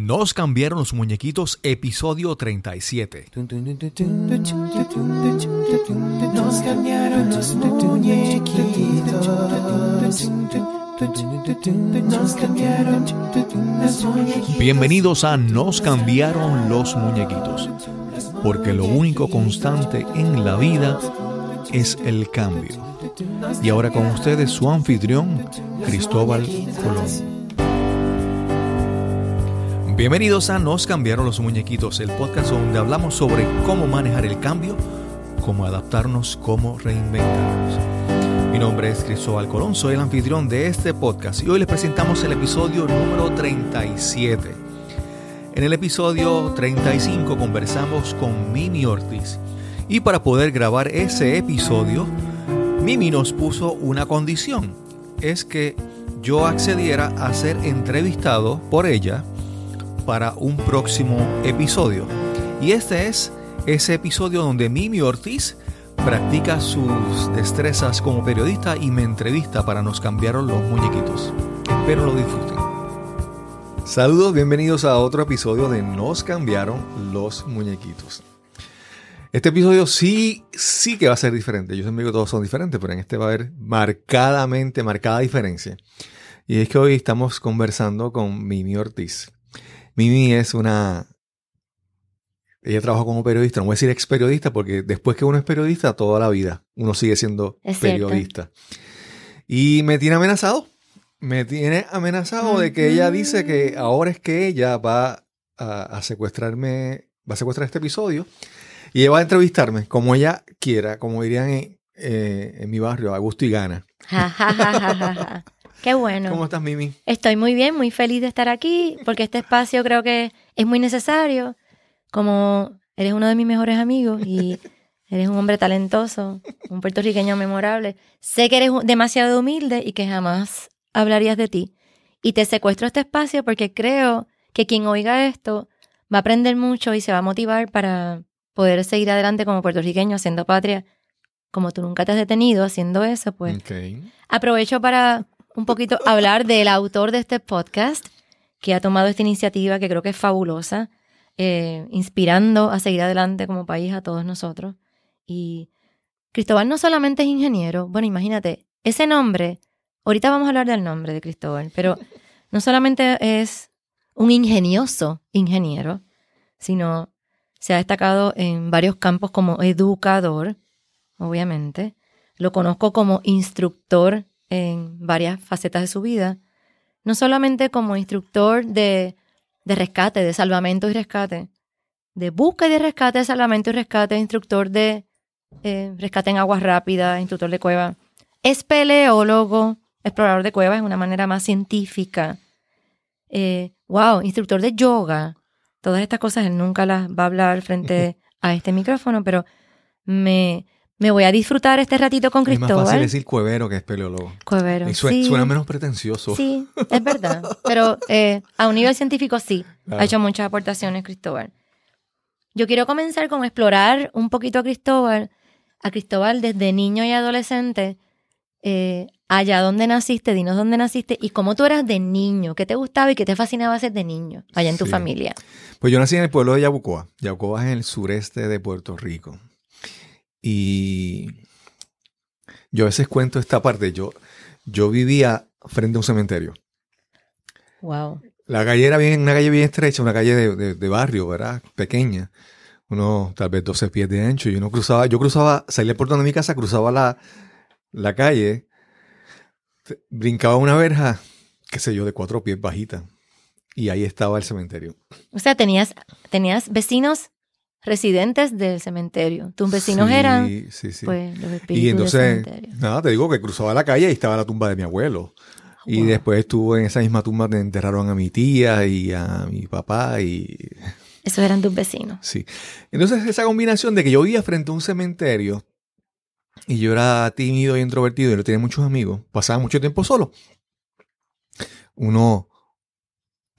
Nos cambiaron los muñequitos, episodio 37. Nos cambiaron los muñequitos. Nos cambiaron los muñequitos. Bienvenidos a Nos cambiaron los muñequitos, porque lo único constante en la vida es el cambio. Y ahora con ustedes su anfitrión, Cristóbal Colón. Bienvenidos a Nos cambiaron los muñequitos, el podcast donde hablamos sobre cómo manejar el cambio, cómo adaptarnos, cómo reinventarnos. Mi nombre es Cristóbal Colón, soy el anfitrión de este podcast y hoy les presentamos el episodio número 37. En el episodio 35 conversamos con Mimi Ortiz y para poder grabar ese episodio, Mimi nos puso una condición, es que yo accediera a ser entrevistado por ella para un próximo episodio. Y este es ese episodio donde Mimi Ortiz practica sus destrezas como periodista y me entrevista para Nos cambiaron los muñequitos. Espero lo disfruten. Saludos, bienvenidos a otro episodio de Nos cambiaron los muñequitos. Este episodio sí, sí que va a ser diferente. Yo siempre digo que todos son diferentes, pero en este va a haber marcadamente, marcada diferencia. Y es que hoy estamos conversando con Mimi Ortiz. Mimi es una... Ella trabaja como periodista, no voy a decir ex periodista porque después que uno es periodista, toda la vida uno sigue siendo Es cierto. periodista. Y me tiene amenazado. Me tiene amenazado de que ella dice que ahora es que ella va a, a secuestrarme, va a secuestrar este episodio y ella va a entrevistarme como ella quiera, como dirían en, eh, en mi barrio, a gusto y gana. Qué bueno. ¿Cómo estás, Mimi? Estoy muy bien, muy feliz de estar aquí, porque este espacio creo que es muy necesario. Como eres uno de mis mejores amigos y eres un hombre talentoso, un puertorriqueño memorable, sé que eres demasiado humilde y que jamás hablarías de ti. Y te secuestro este espacio porque creo que quien oiga esto va a aprender mucho y se va a motivar para poder seguir adelante como puertorriqueño haciendo patria. Como tú nunca te has detenido haciendo eso, pues Ok. Aprovecho para un poquito hablar del autor de este podcast, que ha tomado esta iniciativa que creo que es fabulosa, eh, inspirando a seguir adelante como país a todos nosotros. Y Cristóbal no solamente es ingeniero, bueno, imagínate, ese nombre, ahorita vamos a hablar del nombre de Cristóbal, pero no solamente es un ingenioso ingeniero, sino se ha destacado en varios campos como educador, obviamente. Lo conozco como instructor en varias facetas de su vida. No solamente como instructor de, de rescate, de salvamento y rescate, de búsqueda y de rescate, salvamento y rescate, instructor de eh, rescate en aguas rápidas, instructor de cueva. Es peleólogo, explorador de cuevas de una manera más científica. Eh, wow, instructor de yoga. Todas estas cosas él nunca las va a hablar frente a este micrófono, pero me, me voy a disfrutar este ratito con Es más Cristóbal. fácil decir cuevero que espeleólogo. Cuevero. Y sí, Suena menos pretencioso. sí, es verdad. Pero eh, a un nivel científico sí. Claro. Ha hecho muchas aportaciones Cristóbal. Yo quiero comenzar con explorar un poquito a Cristóbal. A Cristóbal desde niño y adolescente. eh, allá donde naciste, dinos dónde naciste y cómo tú eras de niño, qué te gustaba y qué te fascinaba hacer de niño allá en tu Sí. familia. Pues yo nací en el pueblo de Yabucoa. Yabucoa es en el sureste de Puerto Rico. Y yo a veces cuento esta parte. Yo, yo vivía frente a un cementerio. Wow. La calle era bien, una calle bien estrecha, una calle de, de- de barrio, ¿verdad? Pequeña. Uno, tal vez 12 pies de ancho. Y uno cruzaba, yo cruzaba, salía por donde mi casa, cruzaba la, la calle, te- brincaba una verja, qué sé yo, de cuatro pies bajita. Y ahí estaba el cementerio. O sea, tenías, tenías vecinos residentes del cementerio. Tus vecinos Sí, eran sí, sí. pues los espíritus y entonces, del nada, te digo que cruzaba la calle y estaba la tumba de mi abuelo. Y después estuvo en esa misma tumba donde enterraron a mi tía y a mi papá y Esos eran tus vecinos. sí. Entonces esa combinación de que yo vivía frente a un cementerio y yo era tímido y introvertido y no tenía muchos amigos, pasaba mucho tiempo solo. Uno,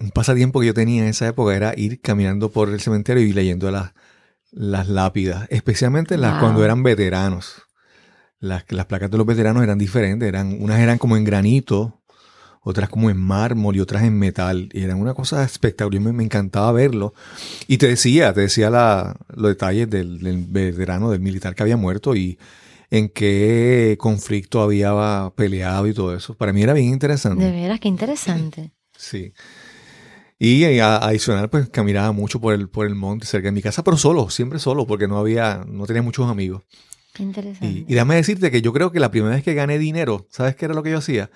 un pasatiempo que yo tenía en esa época era ir caminando por el cementerio y leyendo las, las lápidas, especialmente las Wow. cuando eran veteranos. Las, las placas de los veteranos eran diferentes, eran, unas eran como en granito, otras como en mármol y otras en metal. Y era una cosa espectacular, me, me encantaba verlo. Y te decía, te decía la, los detalles del, del veterano, del militar que había muerto y en qué conflicto había peleado y todo eso. Para mí era bien interesante. De veras, qué interesante. Sí. Y eh, adicional, pues caminaba mucho por el, por el monte cerca de mi casa, pero solo, siempre solo, porque no había, no tenía muchos amigos. Qué interesante. Y, y déjame decirte que yo creo que la primera vez que gané dinero, ¿sabes qué era lo que yo hacía?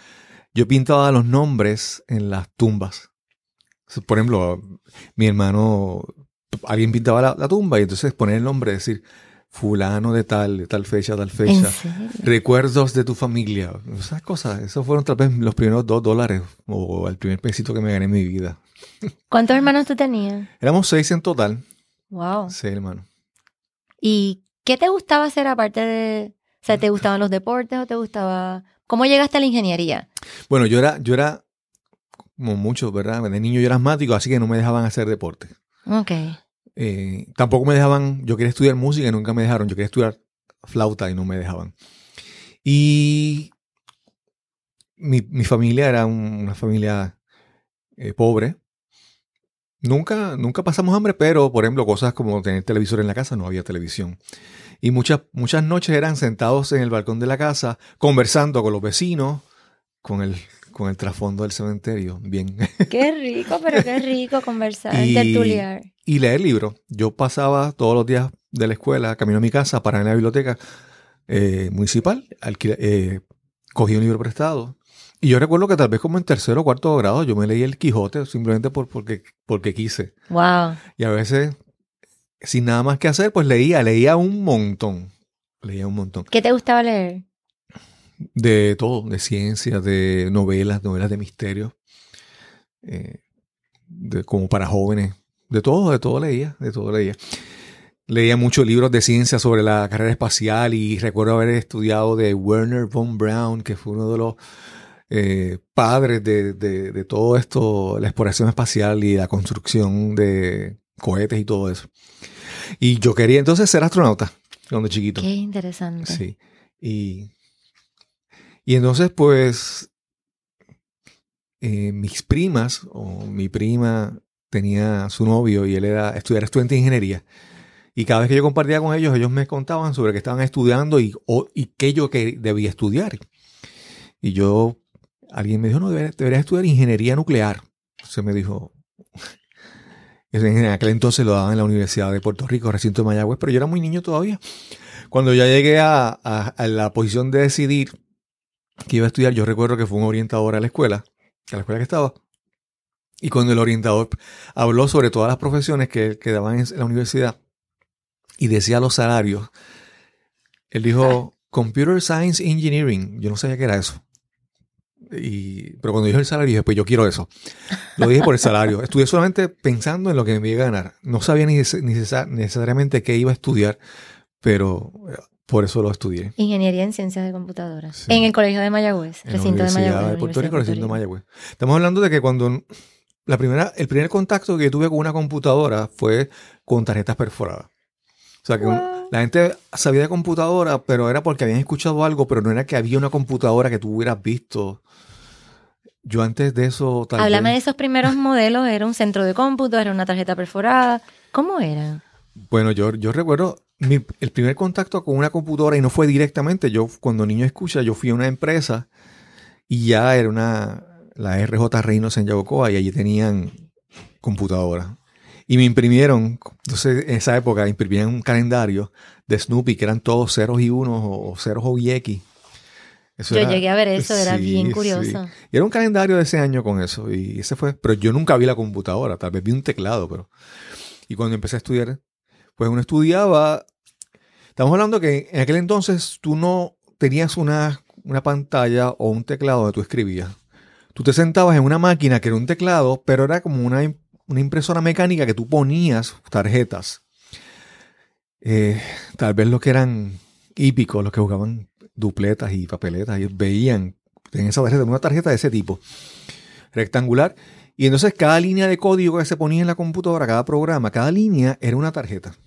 Yo pintaba los nombres en las tumbas. Por ejemplo, mi hermano, alguien pintaba la, la tumba y entonces poner el nombre, decir, fulano de tal, de tal fecha, tal ¿En fecha. Recuerdos de tu familia. Esas cosas. Esos fueron tal vez los primeros dos dólares o el primer pesito que me gané en mi vida. ¿Cuántos hermanos tú tenías? Éramos seis en total. Wow. Seis hermanos. ¿Y qué te gustaba hacer aparte de... O sea, ¿te gustaban los deportes o te gustaba... ¿Cómo llegaste a la ingeniería? Bueno, yo era, yo era, como muchos, ¿verdad? De niño yo era asmático, así que no me dejaban hacer deporte. Ok. Eh, tampoco me dejaban, yo quería estudiar música y nunca me dejaron. Yo quería estudiar flauta y no me dejaban. Y mi, mi familia era un- una familia eh, pobre. Nunca, nunca pasamos hambre, pero por ejemplo, cosas como tener televisor en la casa, no había televisión. Y muchas, muchas noches eran sentados en el balcón de la casa, conversando con los vecinos, con el, con el trasfondo del cementerio. Bien. Qué rico, pero qué rico conversar, Y- tertuliar. Y leer libros. Yo pasaba todos los días de la escuela, camino a mi casa, para en la biblioteca eh, municipal, alquila- eh, cogí un libro prestado. Y yo recuerdo que tal vez como en tercero o cuarto grado yo me leí El Quijote simplemente por, porque, porque quise. Wow. Y a veces, sin nada más que hacer, pues leía, leía un montón. Leía un montón. ¿Qué te gustaba leer? De todo, de ciencia, de novelas, novelas de misterio. eh, de, como para jóvenes. De todo, de todo leía, de todo leía. Leía muchos libros de ciencia sobre la carrera espacial y recuerdo haber estudiado de Werner von Braun, que fue uno de los eh, padres de, de- de todo esto, la exploración espacial y la construcción de cohetes y todo eso. Y yo quería entonces ser astronauta cuando chiquito. Qué interesante. Sí. Y, y entonces, pues, eh, mis primas, o mi prima tenía su novio y él era, estu- era estudiante de ingeniería. Y cada vez que yo compartía con ellos, ellos me contaban sobre que estaban estudiando y, o- y qué yo que debía estudiar. Y yo, alguien me dijo, no, deberías, estudiar ingeniería nuclear. Se me dijo, en aquel entonces lo daban en la Universidad de Puerto Rico, recinto de Mayagüez, pero yo era muy niño todavía. Cuando ya llegué a, a- la posición de decidir que iba a estudiar, yo recuerdo que fue un orientador a la escuela, a la escuela que estaba. Y cuando el orientador habló sobre todas las profesiones que, que daban en la universidad y decía los salarios, él dijo Computer Science Engineering. Yo no sabía qué era eso. Y, pero cuando dijo el salario, dije, pues yo quiero eso. Lo dije por el salario. Estudié solamente pensando en lo que me iba a ganar. No sabía ni, neces- necesa- necesariamente qué iba a estudiar, pero eh, por eso lo estudié. Ingeniería en ciencias de computadoras. Sí. En el colegio de Mayagüez, En la recinto de Mayagüez. de Puerto Rico, recinto de Mayagüez. Estamos hablando de que cuando la primera, el primer contacto que tuve con una computadora fue con tarjetas perforadas. O sea que un- la gente sabía de computadora, pero era porque habían escuchado algo, pero no era que había una computadora que tú hubieras visto. Yo antes de eso tal Háblame de vez- esos primeros modelos. ¿Era un centro de cómputo? ¿Era una tarjeta perforada? ¿Cómo era? Bueno, yo, yo recuerdo mi- el primer contacto con una computadora y no fue directamente. Yo, cuando niño escucha, yo fui a una empresa y ya era una, la RJ Reynolds en Yabucoa y allí tenían computadora. Y me imprimieron, entonces en esa época imprimían un calendario de Snoopy que eran todos ceros y unos o, ceros o y X. Eso Yo era- llegué a ver eso, era sí, bien sí. curioso. Y era un calendario de ese año con eso. Y ese fue. Pero yo nunca vi la computadora. Tal vez vi un teclado, pero. Y cuando empecé a estudiar, pues uno estudiaba. Estamos hablando que en aquel entonces tú no tenías una, una pantalla o un teclado donde tú escribías. Tú te sentabas en una máquina que era un teclado, pero era como una, una impresora mecánica que tú ponías tarjetas. Eh, tal vez los que eran hípicos, los que jugaban dupletas y papeletas, ellos veían en esa tarjeta, una tarjeta de ese tipo, rectangular. Y entonces cada línea de código que se ponía en la computadora, cada programa, cada línea era una tarjeta.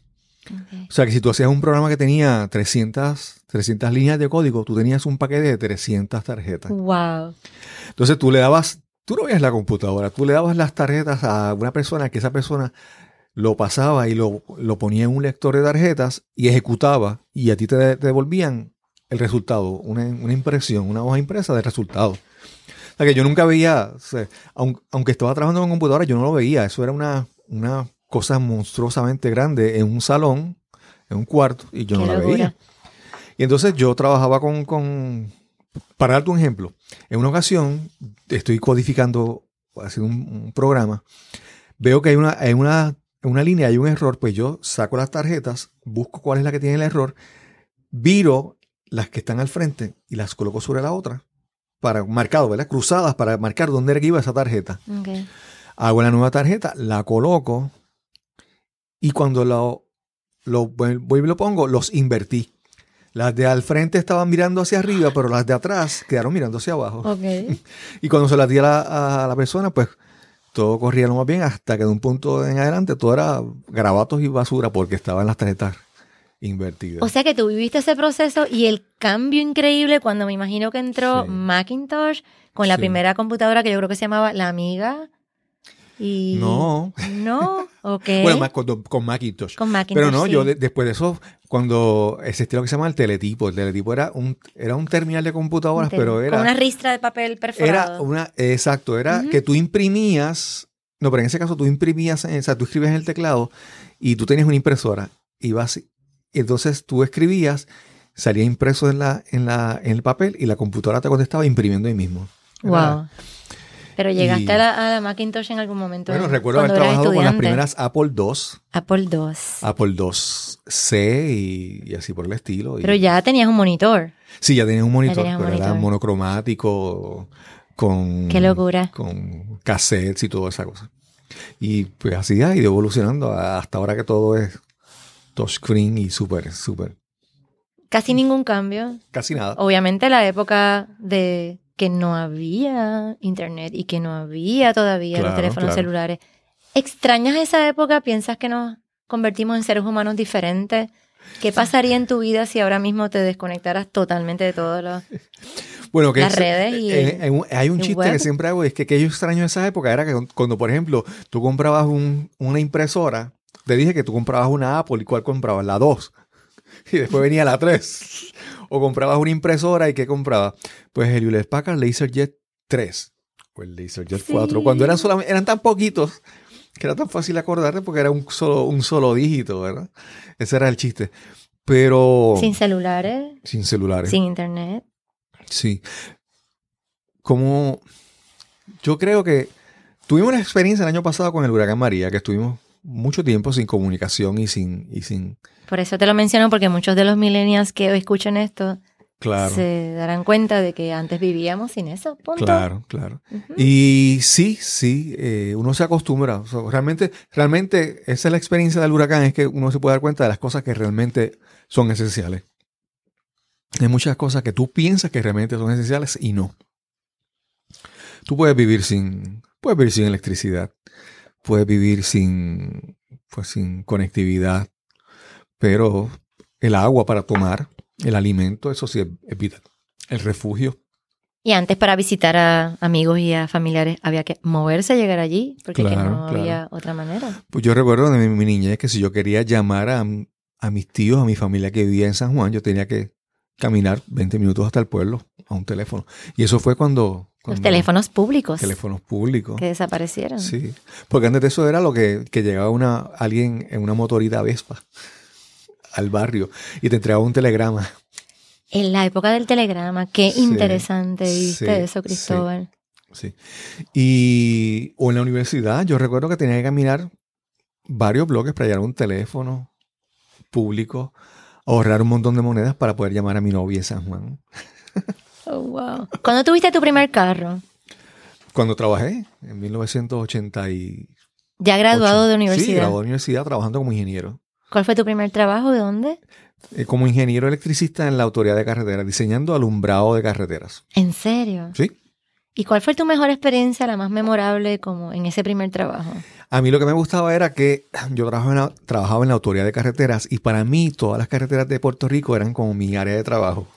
O sea que si tú hacías un programa que tenía 300, 300 líneas de código, tú tenías un paquete de 300 tarjetas. Wow. Entonces tú le dabas, tú no veías la computadora, tú le dabas las tarjetas a una persona que esa persona lo pasaba y lo, lo ponía en un lector de tarjetas y ejecutaba y a ti te, de- te devolvían el resultado, una, una impresión, una hoja impresa del resultado. O sea que yo nunca veía, o sea, aun- aunque estaba trabajando con computadora, yo no lo veía. Eso era una, una cosa monstruosamente grande en un salón, en un cuarto, y yo Qué no la locura. veía. Y entonces yo trabajaba con, con, para darte un ejemplo, en una ocasión estoy codificando, haciendo un, un programa, veo que hay una, hay una, una línea, hay un error, pues yo saco las tarjetas, busco cuál es la que tiene el error, viro las que están al frente y las coloco sobre la otra, para marcado, ¿verdad? Cruzadas para marcar dónde era que iba esa tarjeta. Hago la nueva tarjeta, la coloco y cuando lo, lo vuelvo y lo pongo, los invertí. Las de al frente estaban mirando hacia arriba, pero las de atrás quedaron mirando hacia abajo. Ok. Y cuando se las di a la, a la persona, pues todo corría lo más bien hasta que de un punto en adelante todo era grabatos y basura porque estaban las tarjetas invertidas. O sea que tú viviste ese proceso y el cambio increíble cuando me imagino que entró Sí. Macintosh con la Sí. primera computadora que yo creo que se llamaba La Amiga. Y... no. No, ok. Bueno, más con, con Macintosh. con Macintosh. Pero no, sí. yo de- después de eso, cuando existía lo que se llama el teletipo, el teletipo era un, era un terminal de computadoras, Con pero era, una ristra de papel era perforado. una, exacto, era que tú imprimías, no, pero en ese caso tú imprimías, o sea, tú escribías en el teclado y tú tenías una impresora, y entonces tú escribías, salía impreso en la, en la, en el papel y la computadora te contestaba imprimiendo ahí mismo. Era- Wow. Pero llegaste Y- a, la, a la Macintosh en algún momento. Bueno, recuerdo haber trabajado con las primeras Apple II, Apple II. Apple II-C y, y así por el estilo. y- Pero ya tenías un monitor. Sí, ya tenías un monitor, tenías un pero era monocromático, con, Qué locura. con cassettes y toda esa cosa. Y pues así ha ido evolucionando hasta ahora que todo es touchscreen y súper, súper, Casi ningún cambio. casi nada. Obviamente la época de que no había internet y que no había todavía los teléfonos claro. celulares. ¿Extrañas esa época? ¿Piensas que nos convertimos en seres humanos diferentes? ¿Qué pasaría en tu vida si ahora mismo te desconectaras totalmente de todos los... Bueno, que las es- redes y eh, eh, hay un chiste web. que siempre hago, es que, que yo extraño esa época, era que cuando, por ejemplo, tú comprabas un- una impresora, te dije que tú comprabas una Apple y cuál comprabas, la 2, y después venía la 3, o comprabas una impresora y ¿qué comprabas? Pues el Hewlett Packard LaserJet 3, o el LaserJet Sí. 4, cuando eran solamente, eran tan poquitos que era tan fácil acordarte porque era un solo, un solo dígito, ¿verdad? Ese era el chiste. Pero Sin celulares, sin celulares. sin internet. Sí. Como yo creo que tuvimos una experiencia el año pasado con el huracán María, que estuvimos mucho tiempo sin comunicación y sin, y sin, Por eso te lo menciono, porque muchos de los millennials que escuchan esto claro, se darán cuenta de que antes vivíamos sin eso. Punto. claro, claro. Y sí, sí, eh, uno se acostumbra. O sea, realmente, realmente esa es la experiencia del huracán, es que uno se puede dar cuenta de las cosas que realmente son esenciales. Hay muchas cosas que tú piensas que realmente son esenciales y no. Tú puedes vivir sin, puedes vivir sin electricidad, puedes vivir sin, pues, sin conectividad, pero el agua para tomar, el alimento, eso sí es, es vital. El refugio, Y antes para visitar a amigos y a familiares había que moverse a llegar allí, porque Claro, no claro. había otra manera. Pues yo recuerdo de mi, mi niñez que si yo quería llamar a, a mis tíos, a mi familia que vivía en San Juan, yo tenía que caminar 20 minutos hasta el pueblo a un teléfono. Y eso fue cuando... Los teléfonos públicos Teléfonos públicos. que desaparecieron. Sí. Porque antes de eso era lo que, que llegaba una, alguien en una motorita Vespa al barrio y te entregaba un telegrama. En la época del telegrama, qué Sí, interesante viste sí, eso, Cristóbal. Sí. Y o en la universidad, yo recuerdo que tenía que caminar varios bloques para llegar a un teléfono público, ahorrar un montón de monedas para poder llamar a mi novia en San Juan. Oh, wow. ¿Cuándo tuviste tu primer carro? Cuando trabajé en 1988. Ya graduado de Sí, universidad. graduado de universidad trabajando como ingeniero. ¿Cuál fue tu primer trabajo? ¿De dónde? Eh, como ingeniero electricista en la autoridad de carreteras, diseñando alumbrado de carreteras. ¿En serio? Sí. ¿Y cuál fue tu mejor experiencia, la más memorable como en ese primer trabajo? A mí lo que me gustaba era que yo trabajaba en la, trabajaba en la autoridad de carreteras y para mí todas las carreteras de Puerto Rico eran como mi área de trabajo.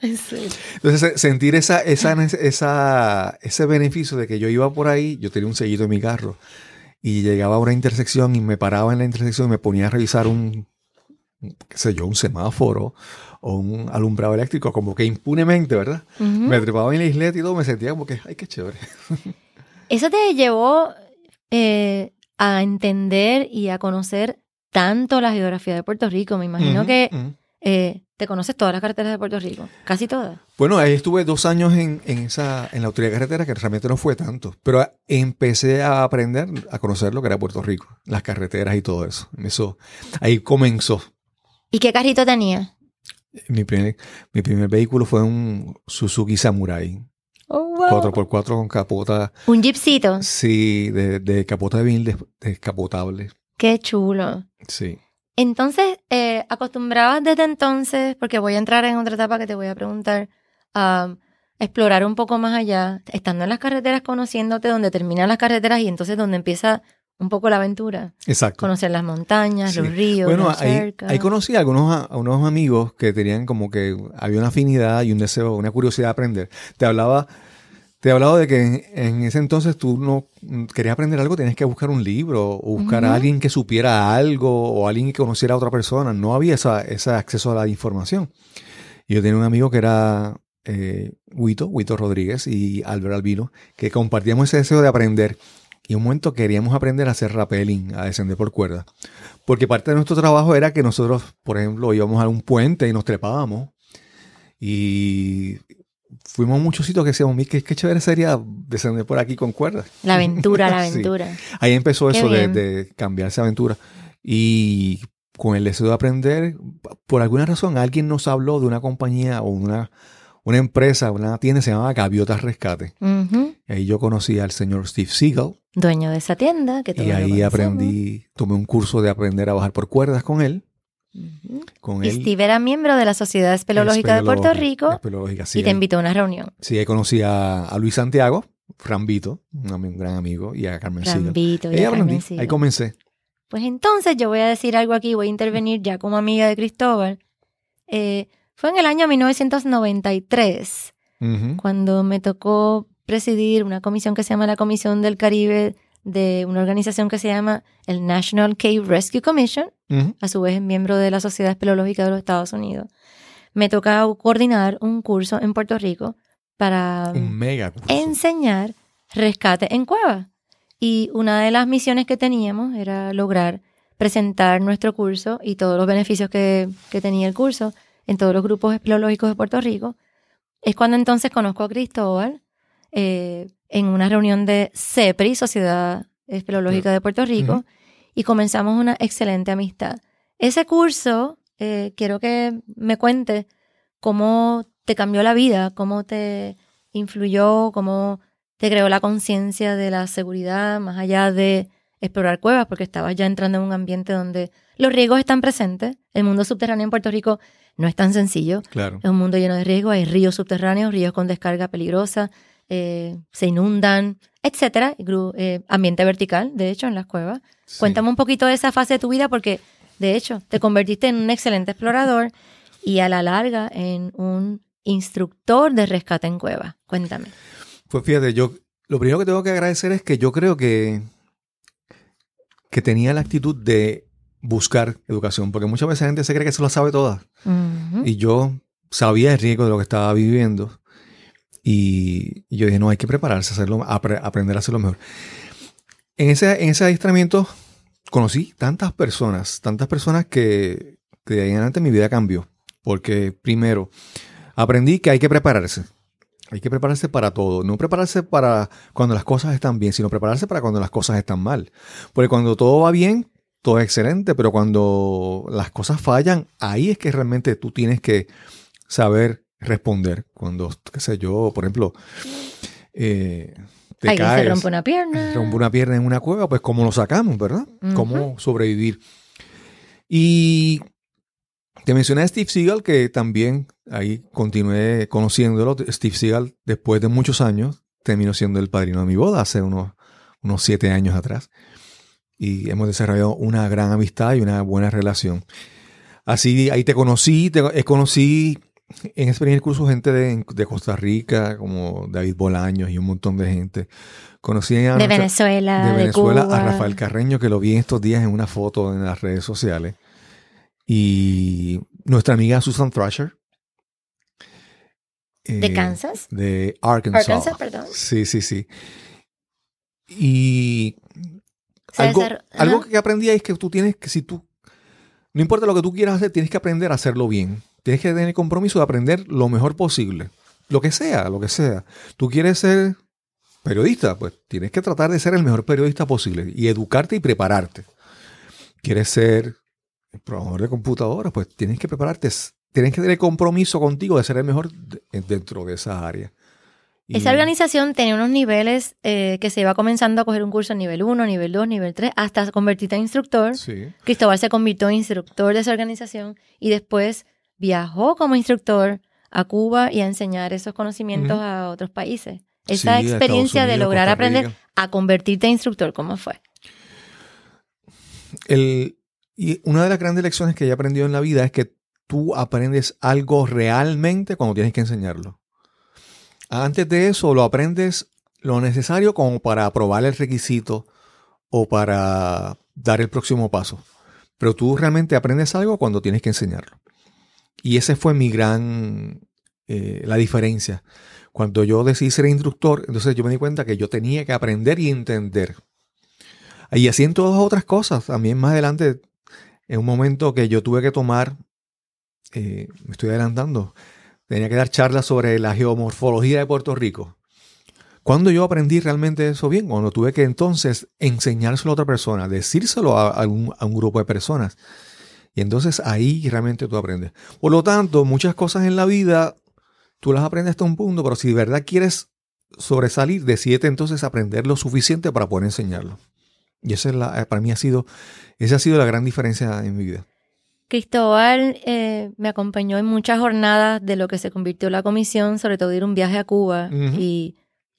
Sí. Entonces, se- sentir esa, esa, esa, ese beneficio de que yo iba por ahí, yo tenía un sellito en mi carro y llegaba a una intersección y me paraba en la intersección y me ponía a revisar un, qué sé yo, un semáforo o un alumbrado eléctrico, como que impunemente, ¿verdad? Me trepaba en la isleta y todo, me sentía como que, ay, qué chévere. Eso te llevó eh, a entender y a conocer tanto la geografía de Puerto Rico. Me imagino que eh, te conoces todas las carreteras de Puerto Rico, casi todas. Bueno, ahí estuve dos años en, en esa, en la autoridad de carretera, que realmente no fue tanto, pero empecé a aprender, a conocer lo que era Puerto Rico, las carreteras y todo eso. Eso, ahí comenzó. ¿Y qué carrito tenía? Mi primer, mi primer vehículo fue un Suzuki Samurai, Oh, wow. 4x4 con capota, Un jeepcito. sí, de, de capota de vinil des- descapotable, Qué chulo. sí. Entonces, eh, acostumbrabas desde entonces, porque voy a entrar en otra etapa que te voy a preguntar, a explorar un poco más allá, estando en las carreteras, conociéndote donde terminan las carreteras y entonces donde empieza un poco la aventura. Exacto. Conocer las montañas, Sí. los ríos, Bueno, ahí, cercas. ahí conocí a algunos, a unos amigos que tenían como que había una afinidad y un deseo, una curiosidad de aprender. Te hablaba, te hablaba de que en, en ese entonces tú no querías aprender algo, tenías que buscar un libro o buscar a Ujú. alguien que supiera algo o alguien que conociera a otra persona. No había esa, ese acceso a la información. Yo tenía un amigo que era eh, Huito, Huito Rodríguez y Albert Albino, que compartíamos ese deseo de aprender. Y un momento queríamos aprender a hacer rappelling, a descender por cuerda. Porque parte de nuestro trabajo era que nosotros, por ejemplo, íbamos a un puente y nos trepábamos. Y fuimos a muchos sitios que decíamos, "Mira, qué, qué chévere sería descender por aquí con cuerdas. La aventura, la Sí. aventura. Ahí empezó Qué eso de, de cambiar esa aventura. Y con el deseo de aprender, por alguna razón alguien nos habló de una compañía o una, una empresa, una tienda se llamaba Gaviotas Rescate. Ujú. Y ahí yo conocí al señor Steve Seagal. Dueño de esa tienda, que Y ahí aprendí, tomé un curso de aprender a bajar por cuerdas con él. Con Y él. Steve era miembro de la Sociedad Espeleológica de Puerto Rico sí, y te invitó a una reunión. Sí, ahí conocí a, a Luis Santiago, Rambito, un, gran amigo, y a Carmen. Rambito y a Carmen ahí comencé. Pues entonces yo voy a decir algo aquí, voy a intervenir ya como amiga de Cristóbal. Eh, fue en el año 1993 Ujú. cuando me tocó presidir una comisión que se llama la Comisión del Caribe de una organización que se llama el National Cave Rescue Commission, Ujú. a su vez es miembro de la Sociedad Espeleológica de los Estados Unidos. Me toca coordinar un curso en Puerto Rico para Un mega curso. enseñar rescate en cueva. Y una de las misiones que teníamos era lograr presentar nuestro curso y todos los beneficios que, que tenía el curso en todos los grupos espeleológicos de Puerto Rico. Es cuando entonces conozco a Cristóbal eh, en una reunión de CEPRI, Sociedad Espeleológica de Puerto Rico, Ujú. Y comenzamos una excelente amistad. Ese curso, eh, quiero que me cuentes cómo te cambió la vida, cómo te influyó, cómo te creó la conciencia de la seguridad, más allá de explorar cuevas, porque estabas ya entrando en un ambiente donde los riesgos están presentes. El mundo subterráneo en Puerto Rico no es tan sencillo. Claro. Es un mundo lleno de riesgos, hay ríos subterráneos, ríos con descarga peligrosa, eh, se inundan, etcétera. Eh, ambiente vertical, de hecho, en las cuevas. Sí. Cuéntame un poquito de esa fase de tu vida porque, de hecho, te convertiste en un excelente explorador y a la larga en un instructor de rescate en cuevas. Cuéntame. Pues fíjate, yo lo primero que tengo que agradecer es que yo creo que, que tenía la actitud de buscar educación, porque muchas veces la gente se cree que se lo sabe toda. Ujú. Y yo sabía el riesgo de lo que estaba viviendo. Y, yo dije, no, hay que prepararse, hacerlo, apre- aprender a hacerlo mejor. En ese, en ese adiestramiento conocí tantas personas, tantas personas que, que de ahí en adelante mi vida cambió. Porque primero, aprendí que hay que prepararse. Hay que prepararse para todo. No prepararse para cuando las cosas están bien, sino prepararse para cuando las cosas están mal. Porque cuando todo va bien, todo es excelente, pero cuando las cosas fallan, ahí es que realmente tú tienes que saber responder. Cuando, qué sé yo, por ejemplo, eh, te Alguien caes, se rompe una pierna. rompe una pierna en una cueva, pues cómo lo sacamos, ¿verdad? Cómo sobrevivir. Y te mencioné a Steve Seagal, que también ahí continué conociéndolo. Steve Seagal, después de muchos años, terminó siendo el padrino de mi boda hace unos, unos siete años atrás. Y hemos desarrollado una gran amistad y una buena relación. Así ahí te conocí, te eh, conocí en ese primer curso gente de, de Costa Rica, como David Bolaños y un montón de gente. Conocí a De Venezuela, de de, Venezuela Cuba. a Rafael Carreño, que lo vi en estos días en una foto en las redes sociales. Y nuestra amiga Susan Thrasher. ¿De eh, Kansas? De Arkansas. Arkansas, perdón. Sí, sí, sí. Y algo, algo que aprendí ahí es que tú tienes que, si tú, no importa lo que tú quieras hacer, tienes que aprender a hacerlo bien. Tienes que tener el compromiso de aprender lo mejor posible. Lo que sea, lo que sea. Tú quieres ser periodista, pues tienes que tratar de ser el mejor periodista posible y educarte y prepararte. Quieres ser programador de computadoras, pues tienes que prepararte. Tienes que tener compromiso contigo de ser el mejor de- dentro de esa área. Y- Esa organización tenía unos niveles eh, que se iba comenzando a coger un curso nivel 1, nivel 2, nivel 3, hasta convertirte en instructor. Sí. Cristóbal se convirtió en instructor de esa organización y después viajó como instructor a Cuba y a enseñar esos conocimientos a otros países. Esa experiencia de lograr aprender a convertirte en instructor, ¿cómo fue? El, y una de las grandes lecciones que he aprendido en la vida es que tú aprendes algo realmente cuando tienes que enseñarlo. Antes de eso, lo aprendes lo necesario como para aprobar el requisito o para dar el próximo paso. Pero tú realmente aprendes algo cuando tienes que enseñarlo. Y ese fue mi gran, eh, la diferencia. Cuando yo decidí ser instructor, entonces yo me di cuenta que yo tenía que aprender y entender. Y así en todas otras cosas. También más adelante, en un momento que yo tuve que tomar, eh, me estoy adelantando, tenía que dar charlas sobre la geomorfología de Puerto Rico. Cuando yo aprendí realmente eso bien, cuando tuve que entonces enseñárselo a otra persona, decírselo a, un grupo de personas. Y entonces ahí realmente tú aprendes. Por lo tanto, muchas cosas en la vida tú las aprendes hasta un punto, pero si de verdad quieres sobresalir, decídete entonces aprender lo suficiente para poder enseñarlo. Y esa es la, para mí ha sido, esa ha sido la gran diferencia en mi vida. Cristóbal eh, me acompañó en muchas jornadas de lo que se convirtió la comisión, sobre todo ir un viaje a Cuba y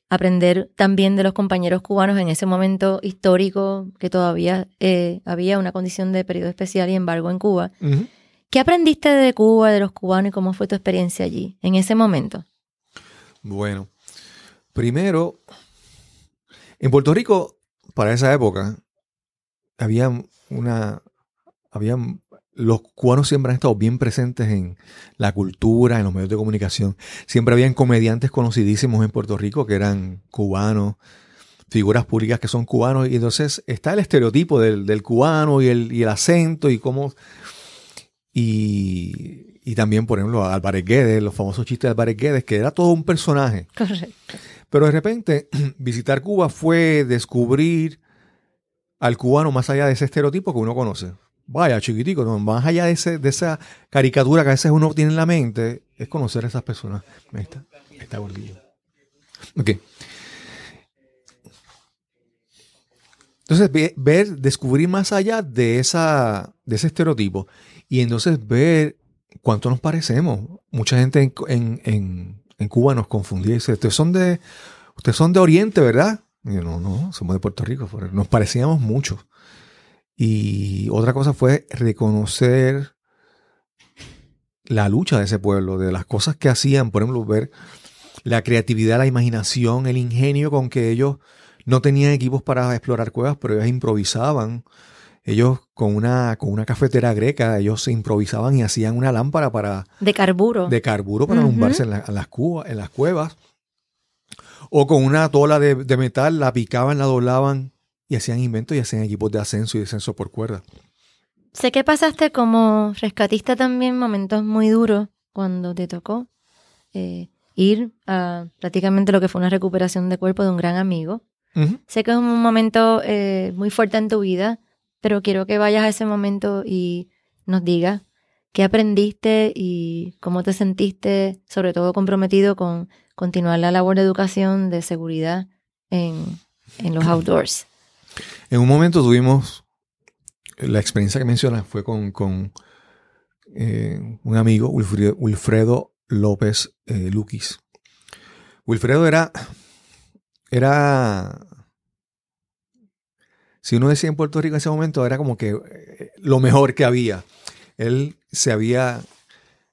aprender también de los compañeros cubanos en ese momento histórico que todavía eh, había una condición de periodo especial y embargo en Cuba. ¿Qué aprendiste de Cuba, de los cubanos y cómo fue tu experiencia allí en ese momento? Bueno, primero, en Puerto Rico, para esa época, había una, había, los cubanos siempre han estado bien presentes en la cultura, en los medios de comunicación. Siempre habían comediantes conocidísimos en Puerto Rico que eran cubanos, figuras públicas que son cubanos, y entonces está el estereotipo del, del cubano y el, y el acento y cómo... Y, y también, por ejemplo, Álvarez Guedes, los famosos chistes de Álvarez Guedes, que era todo un personaje. Correcto. Pero de repente, visitar Cuba fue descubrir al cubano más allá de ese estereotipo que uno conoce. Vaya, chiquitico, no, más allá de, ese, de esa caricatura que a veces uno tiene en la mente, es conocer a esas personas. Ahí está, está gordillo. Ok. Entonces, ve- ver, descubrir más allá de, esa, de ese estereotipo y entonces ver cuánto nos parecemos. Mucha gente en, en- en- en Cuba nos confundía y dice, ustedes son de, ustedes son de Oriente, ¿verdad? Y yo, no, no, somos de Puerto Rico. Nos parecíamos mucho. Y otra cosa fue reconocer la lucha de ese pueblo, de las cosas que hacían, por ejemplo, ver la creatividad, la imaginación, el ingenio con que ellos no tenían equipos para explorar cuevas, pero ellos improvisaban. Ellos con una, con una cafetera greca, ellos se improvisaban y hacían una lámpara para, De carburo. de carburo para alumbrarse en, la- en las en las cuevas. O con una tola de, de metal, la picaban, la doblaban y hacían inventos y hacían equipos de ascenso y descenso por cuerda. Sé que pasaste como rescatista también momentos muy duros cuando te tocó eh, ir a prácticamente lo que fue una recuperación de cuerpo de un gran amigo. Ujú. Sé que es un momento eh, muy fuerte en tu vida, pero quiero que vayas a ese momento y nos digas qué aprendiste y cómo te sentiste, sobre todo comprometido con continuar la labor de educación, de seguridad en, en los outdoors. En un momento tuvimos, la experiencia que mencionas fue con, eh, un amigo, Wilfredo, Wilfredo López eh, Luquis. Wilfredo era era, si uno decía en Puerto Rico en ese momento, era como que eh, lo mejor que había. Él se había,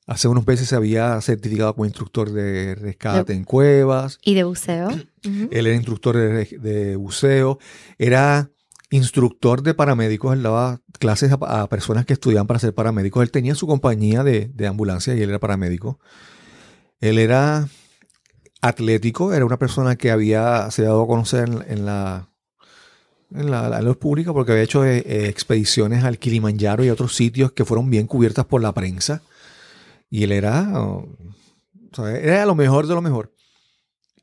hace unos meses se había certificado como instructor de rescate en cuevas. Y de buceo. Él era instructor de, de buceo, era instructor de paramédicos, él daba clases a, a personas que estudiaban para ser paramédicos. Él tenía su compañía de, de ambulancia y él era paramédico. Él era atlético, era una persona que había, se había dado a conocer en, en la en la, la luz pública porque había hecho eh, expediciones al Kilimanjaro y a otros sitios que fueron bien cubiertas por la prensa. Y él era, oh, o sea, era lo mejor de lo mejor.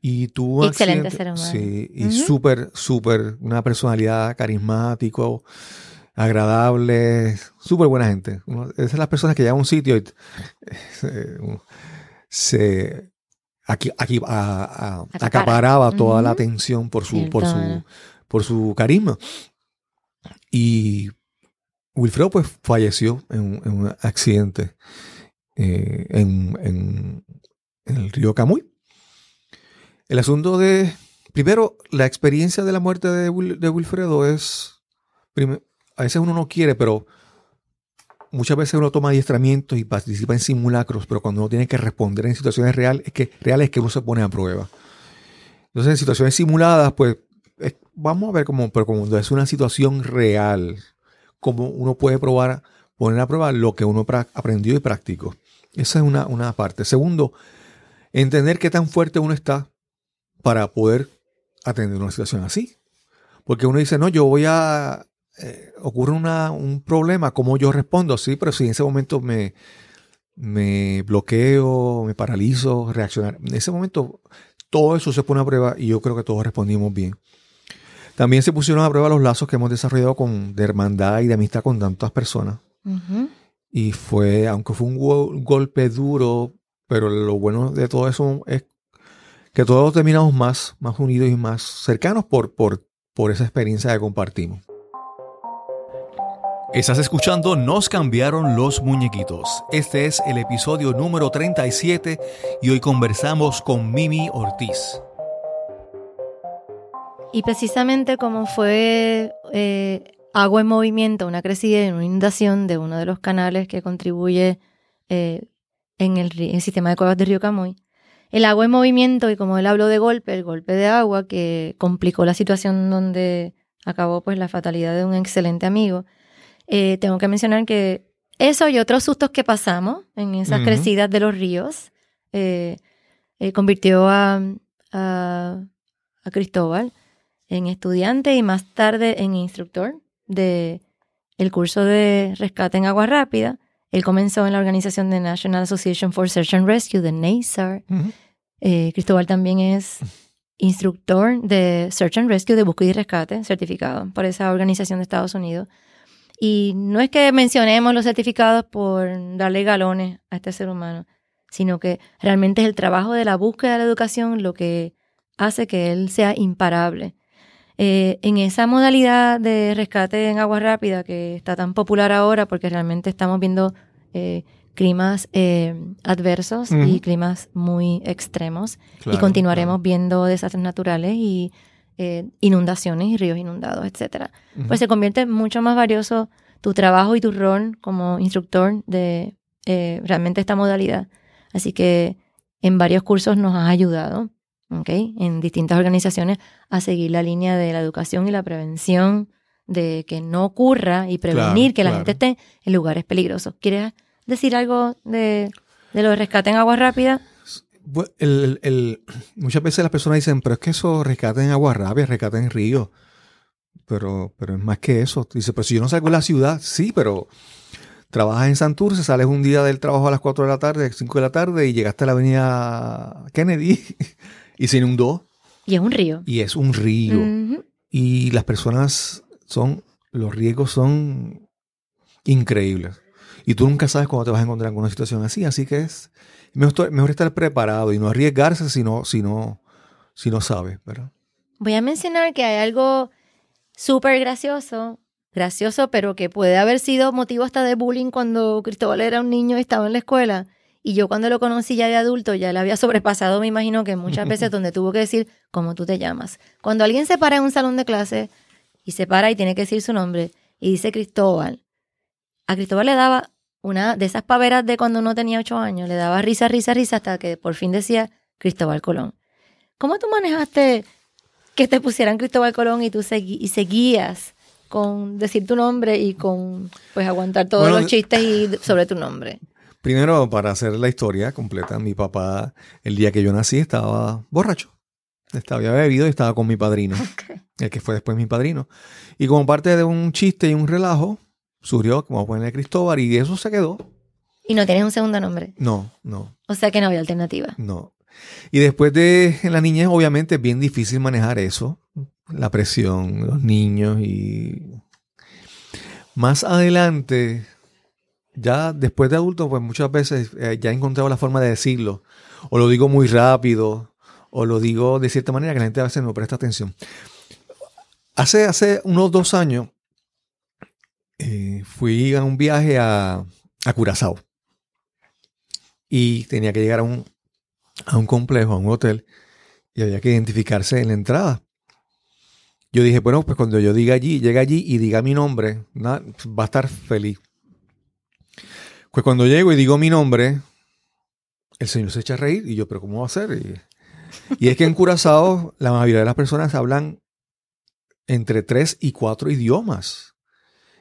Y tuvo un Excelente accidente- ser humano. Sí, y Ujú. súper, súper, una personalidad carismático, agradable, súper buena gente. Esas son las personas que llegan a un sitio y se, se- aquí, aquí a- a- Acapara. acaparaba toda la atención por su, por su, por su carisma. Y Wilfredo pues falleció en un accidente eh, en, el río Camuy. El asunto de, primero, la experiencia de la muerte de, Wil- de Wilfredo es, a veces uno no quiere, pero muchas veces uno toma adiestramientos y participa en simulacros, pero cuando uno tiene que responder en situaciones reales, es que, reales que uno se pone a prueba. Entonces, en situaciones simuladas, pues es- vamos a ver cómo, pero cuando es una situación real, cómo uno puede probar, poner a prueba lo que uno aprendió y practicó. Esa es una, una parte. Segundo, entender qué tan fuerte uno está para poder atender una situación así. Porque uno dice, no, yo voy a... eh, ocurre una- un problema, ¿cómo yo respondo? Sí, pero si en ese momento me, me bloqueo, me paralizo, reaccionar. En ese momento todo eso se pone a prueba y yo creo que todos respondimos bien. También se pusieron a prueba los lazos que hemos desarrollado con, de hermandad y de amistad con tantas personas. Y fue, aunque fue un go- golpe duro, pero lo bueno de todo eso es que todos terminamos más, más unidos y más cercanos por, por, por esa experiencia que compartimos. Estás escuchando Nos cambiaron los muñequitos. Este es el episodio número 37 y hoy conversamos con Mimi Ortiz. Y precisamente como fue eh, agua en movimiento, una crecida y una inundación de uno de los canales que contribuye eh, en el, sistema de cuevas de Río Camuy, el agua en movimiento, y como él habló de golpe, el golpe de agua que complicó la situación donde acabó pues la fatalidad de un excelente amigo, eh, tengo que mencionar que eso y otros sustos que pasamos en esas crecidas de los ríos eh, eh, convirtió a, a, a Cristóbal en estudiante y más tarde en instructor de el curso de rescate en agua rápida. Él comenzó en la organización de National Association for Search and Rescue, de NASAR. Eh, Cristóbal también es instructor de Search and Rescue de búsqueda y rescate, certificado por esa organización de Estados Unidos. Y no es que mencionemos los certificados por darle galones a este ser humano, sino que realmente es el trabajo de la búsqueda de la educación lo que hace que él sea imparable. Eh, en esa modalidad de rescate en agua rápida que está tan popular ahora porque realmente estamos viendo eh, climas eh, adversos y Ujú. climas muy extremos y Claro, continuaremos viendo desastres naturales y eh, inundaciones y ríos inundados, etcétera. Ujú. Pues se convierte mucho más valioso tu trabajo y tu rol como instructor de eh, realmente esta modalidad. Así que en varios cursos nos has ayudado, ¿ok? En distintas organizaciones a seguir la línea de la educación y la prevención de que no ocurra y prevenir Claro, que la claro. gente esté en lugares peligrosos. ¿Quieres decir algo de, de lo de rescate en agua rápida? Bu- el- el- muchas veces las personas dicen, pero es que eso rescata en agua rápida, rescata en río. Pero, pero es más que eso. Dice, pero si yo no salgo de la ciudad, sí, pero trabajas en Santurce, sales un día del trabajo a las 4 de la tarde, 5 de la tarde y llegaste a la avenida Kennedy y se inundó. Y es un río. Y es un río. Y las personas son, los riesgos son increíbles. Y tú nunca sabes cuándo te vas a encontrar en una situación así. Así que es mejor, mejor estar preparado y no arriesgarse si no, si no, si no sabes, ¿verdad? Voy a mencionar que hay algo súper gracioso, gracioso, pero que puede haber sido motivo hasta de bullying cuando Cristóbal era un niño y estaba en la escuela. Y yo cuando lo conocí ya de adulto, ya le había sobrepasado, me imagino que muchas veces donde tuvo que decir cómo tú te llamas. Cuando alguien se para en un salón de clase y se para y tiene que decir su nombre y dice Cristóbal, a Cristóbal le daba una de esas paveras de cuando uno tenía ocho años, le daba risa, risa, risa hasta que por fin decía Cristóbal Colón. ¿Cómo tú manejaste que te pusieran Cristóbal Colón y tú segui- y seguías con decir tu nombre y con pues aguantar todos Bueno, los chistes y sobre tu nombre? Primero, para hacer la historia completa, mi papá, el día que yo nací, estaba borracho. Estaba, había bebido y estaba con mi padrino, el que fue después mi padrino. Y como parte de un chiste y un relajo, surgió, como ponerle Cristóbal, y eso se quedó. Y no tienes un segundo nombre. No, no, O sea que no había alternativa. no. Y después de la niñez, obviamente es bien difícil manejar eso, la presión, los niños y más adelante, ya después de adulto, pues muchas veces eh, ya he encontrado la forma de decirlo, o lo digo muy rápido, o lo digo de cierta manera que la gente a veces no presta atención. Hace, hace unos dos años eh, fui a un viaje a, a Curazao y tenía que llegar a un, a un complejo, a un hotel, y había que identificarse en la entrada. Yo dije, bueno, pues cuando yo diga allí, llegue allí y diga mi nombre, va a estar feliz. Pues cuando llego y digo mi nombre, el señor se echa a reír y yo, pero ¿cómo va a ser? Y, es que en Curazao la mayoría de las personas hablan entre tres y cuatro idiomas.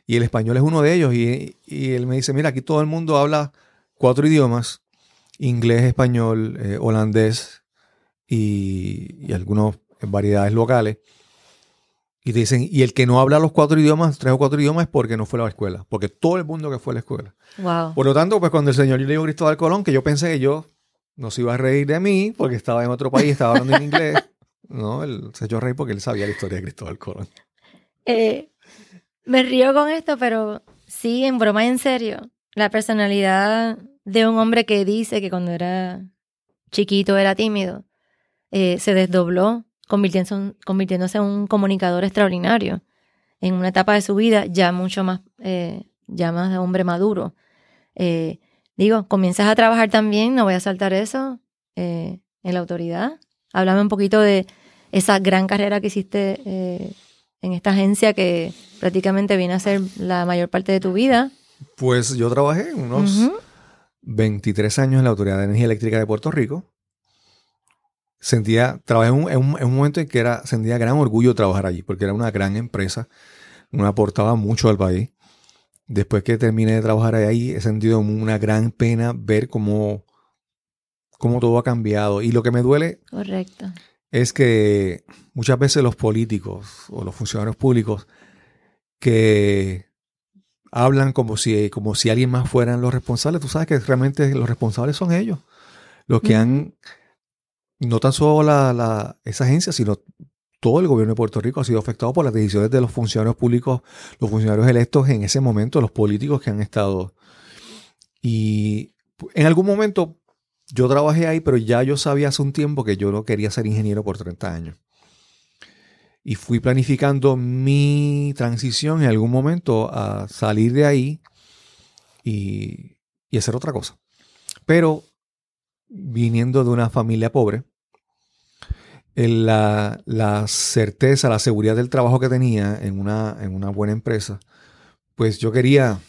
Y el español es uno de ellos. Y, y él me dice, mira, aquí todo el mundo habla cuatro idiomas. Inglés, español, eh, holandés y, y algunas variedades locales. Y te dicen, y el que no habla los cuatro idiomas, tres o cuatro idiomas, es porque no fue a la escuela. Porque todo el mundo que fue a la escuela. Wow. Por lo tanto, pues cuando el señor yo le digo Cristóbal Colón, que yo pensé que yo no se iba a reír de mí porque estaba en otro país, estaba hablando en inglés. No, él se echó a reír porque él sabía la historia de Cristóbal Colón. Eh, me río con esto, pero sí, en broma y en serio. La personalidad de un hombre que dice que cuando era chiquito era tímido, eh, se desdobló, convirtiéndose, convirtiéndose en un comunicador extraordinario. En una etapa de su vida ya mucho más, eh, ya más de hombre maduro. Eh, digo, comienzas a trabajar también, no voy a saltar eso, eh, en la autoridad. Háblame un poquito de esa gran carrera que hiciste en esta agencia que prácticamente viene a ser la mayor parte de tu vida. Pues yo trabajé unos Ujú. 23 años en la Autoridad de Energía Eléctrica de Puerto Rico. Sentía, trabajé en un, en un- en un momento en que era, sentía gran orgullo trabajar allí, porque era una gran empresa, me aportaba mucho al país. Después que terminé de trabajar ahí, he sentido una gran pena ver cómo, cómo todo ha cambiado. Y lo que me duele Correcto. es que muchas veces los políticos o los funcionarios públicos que hablan como si, como si alguien más fueran los responsables, tú sabes que realmente los responsables son ellos, los que han, no tan solo la, la- esa agencia, sino todo el gobierno de Puerto Rico ha sido afectado por las decisiones de los funcionarios públicos, los funcionarios electos en ese momento, los políticos que han estado. Y en algún momento yo trabajé ahí, pero ya yo sabía hace un tiempo que yo no quería ser ingeniero por 30 años. Y fui planificando mi transición en algún momento a salir de ahí y, y hacer otra cosa. Pero viniendo de una familia pobre, el- la, la certeza, la seguridad del trabajo que tenía en una, en una buena empresa, pues yo quería,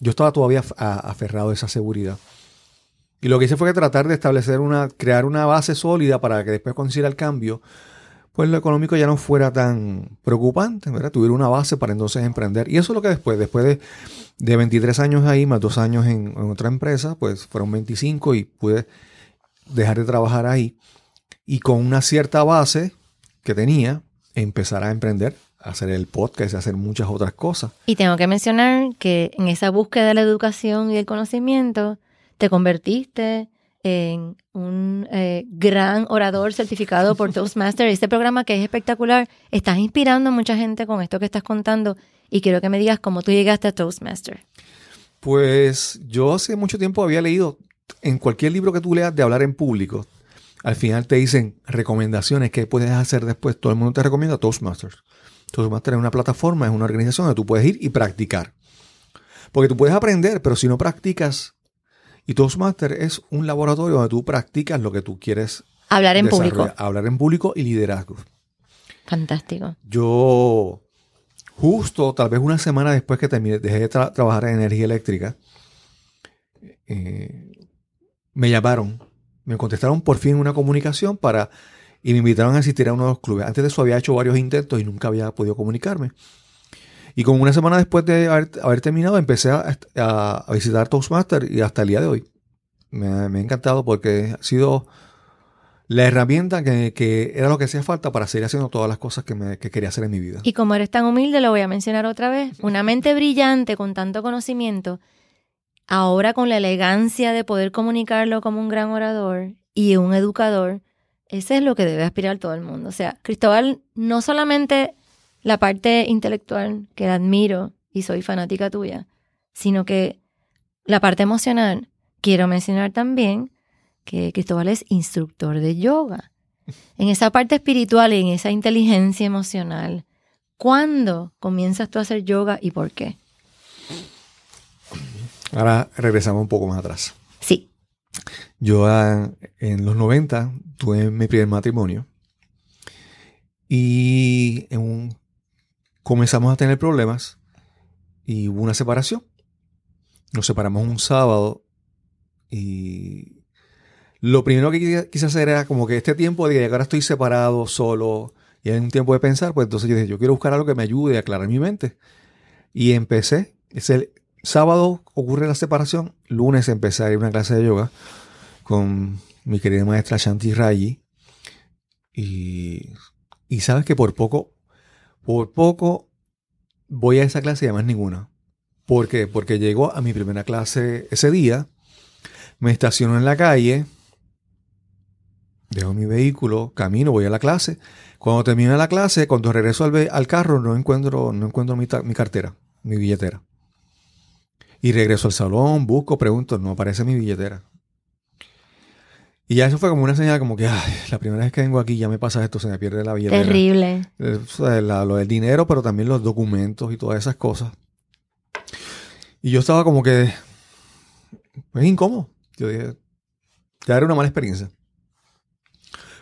yo estaba todavía aferrado a esa seguridad. Y lo que hice fue que tratar de establecer una, crear una base sólida para que después hiciera el cambio, pues lo económico ya no fuera tan preocupante, ¿verdad? Tuviera una base para entonces emprender. Y eso es lo que después, después de, de 23 años ahí, más dos años en, en otra empresa, pues fueron 25 y pude dejar de trabajar ahí. Y con una cierta base que tenía, empezar a emprender, a hacer el podcast y a hacer muchas otras cosas. Y tengo que mencionar que en esa búsqueda de la educación y del conocimiento, te convertiste en un eh, gran orador certificado por Toastmaster. Este programa que es espectacular, estás inspirando a mucha gente con esto que estás contando y quiero que me digas cómo tú llegaste a Toastmaster. Pues yo hace mucho tiempo había leído en cualquier libro que tú leas de hablar en público, al final te dicen recomendaciones que puedes hacer después. Todo el mundo te recomienda Toastmasters. Toastmasters es una plataforma, es una organización donde tú puedes ir y practicar. Porque tú puedes aprender, pero si no practicas Y Toastmaster es un laboratorio donde tú practicas lo que tú quieres Hablar en público. Hablar en público y liderazgo. Fantástico. Yo, justo tal vez una semana después que terminé, dejé de tra- trabajar en energía eléctrica, eh, me llamaron, me contestaron por fin una comunicación para y me invitaron a asistir a uno de los clubes. Antes de eso había hecho varios intentos y nunca había podido comunicarme. Y como una semana después de haber, terminado, empecé a, a- a visitar Toastmaster y hasta el día de hoy. Me, me ha encantado porque ha sido la herramienta que, que era lo que hacía falta para seguir haciendo todas las cosas que, me- que quería hacer en mi vida. Y como eres tan humilde, lo voy a mencionar otra vez. Una mente brillante con tanto conocimiento, ahora con la elegancia de poder comunicarlo como un gran orador y un educador, ese es lo que debe aspirar todo el mundo. O sea, Cristóbal, no solamente la parte intelectual, que admiro y soy fanática tuya, sino que la parte emocional, quiero mencionar también que Cristóbal es instructor de yoga. En esa parte espiritual y en esa inteligencia emocional, ¿cuándo comienzas tú a hacer yoga y por qué? Ahora regresamos un poco más atrás. Sí. Yo ah, en los 90 tuve mi primer matrimonio y en un- comenzamos a tener problemas y hubo una separación. Nos separamos un sábado y lo primero que quise, quise hacer era como que este tiempo de que ahora estoy separado, solo y hay un tiempo de pensar, pues entonces yo dije, yo quiero buscar algo que me ayude a aclarar mi mente. Y empecé, es el sábado ocurre la separación, lunes a una clase de yoga con mi querida maestra Shanti Rayi. Y, y sabes que por poco, por poco voy a esa clase y además ninguna. ¿Por qué? Porque llego a mi primera clase ese día, me estaciono en la calle, dejo mi vehículo, camino, voy a la clase. Cuando termino la clase, cuando regreso al, al carro, no encuentro, no encuentro mi, mi cartera, mi billetera. Y regreso al salón, busco, pregunto, no aparece mi billetera. Y ya eso fue como una señal como que, ay, la primera vez que vengo aquí ya me pasa esto, se me pierde la billetera. Terrible. Eh, o sea, la- lo del dinero, pero también los documentos y todas esas cosas. Y yo estaba como que, es incómodo. Yo dije, ya era una mala experiencia.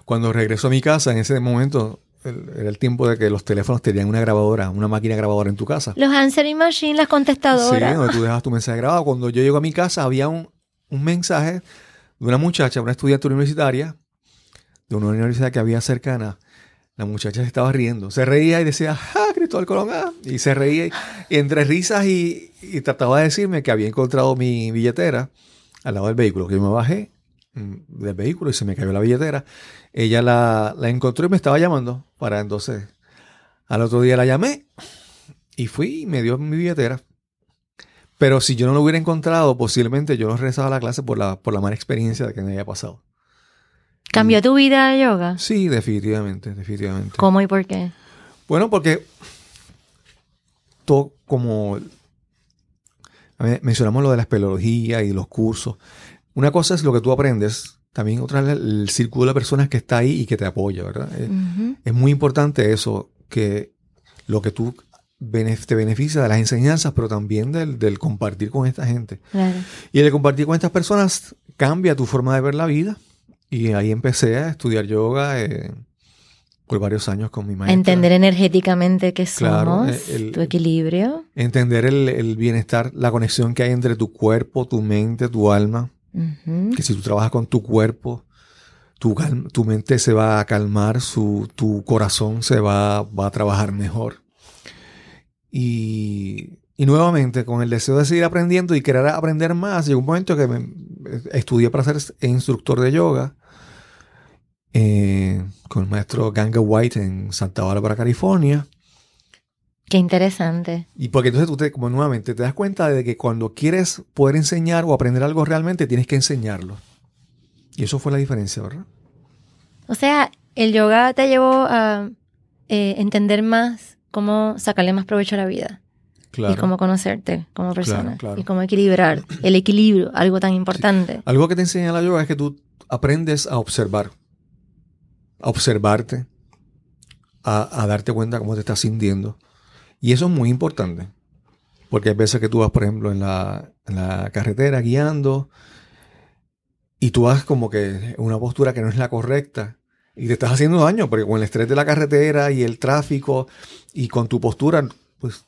Cuando regreso a mi casa, en ese momento, el- era el tiempo de que los teléfonos tenían una grabadora, una máquina grabadora en tu casa. Los answering machine, las Sí, contestadoras. donde tú dejas tu mensaje grabado. Cuando yo llego a mi casa, había un, un mensaje de una muchacha, una estudiante universitaria, de una universidad que había cercana. La muchacha se estaba riendo. Se reía y decía, ¡ah, Cristóbal Colón! ah", Y se reía y, y entre risas y, y trataba de decirme que había encontrado mi billetera al lado del vehículo. Que yo me bajé del vehículo y se me cayó la billetera. Ella la, la encontró y me estaba llamando para entonces. Al otro día la llamé y fui y me dio mi billetera. Pero si yo no lo hubiera encontrado, posiblemente yo no regresaba a la clase por la, por la mala experiencia de que me había pasado. ¿Cambió tu vida el yoga? Sí, definitivamente, definitivamente. ¿Cómo y por qué? Bueno, porque todo como mencionamos lo de la espeleología y los cursos. Una cosa es lo que tú aprendes, también otra es el, círculo de personas que está ahí y que te apoya, ¿verdad? Eh, Ujú. Es muy importante eso, que lo que tú te beneficia de las enseñanzas, pero también del, del compartir con esta gente. Claro. Y el compartir con estas personas cambia tu forma de ver la vida. Y ahí empecé a estudiar yoga eh, por varios años con mi maestra. entender energéticamente qué Claro, somos, eh, el- tu equilibrio. Entender el, el bienestar, la conexión que hay entre tu cuerpo, tu mente, tu alma. Que si tú trabajas con tu cuerpo, tu, tu mente se va a calmar, su, tu corazón se va, va a trabajar mejor. Y, y nuevamente, con el deseo de seguir aprendiendo y querer aprender más, llegó un momento que me, estudié para ser instructor de yoga eh, con el maestro Ganga White en Santa Bárbara, California. Qué interesante. Y porque entonces tú te, como nuevamente te das cuenta de que cuando quieres poder enseñar o aprender algo realmente, tienes que enseñarlo. Y eso fue la diferencia, ¿verdad? O sea, el yoga te llevó a eh, entender más cómo sacarle más provecho a la vida y cómo conocerte como persona claro. y cómo equilibrar el equilibrio, algo tan importante. Algo que te enseña la yoga es que tú aprendes a observar, a observarte, a, a darte cuenta cómo te estás sintiendo. Y eso es muy importante. Porque hay veces que tú vas, por ejemplo, en la, carretera guiando y tú vas como que una postura que no es la correcta y te estás haciendo daño porque con el estrés de la carretera y el tráfico y con tu postura, pues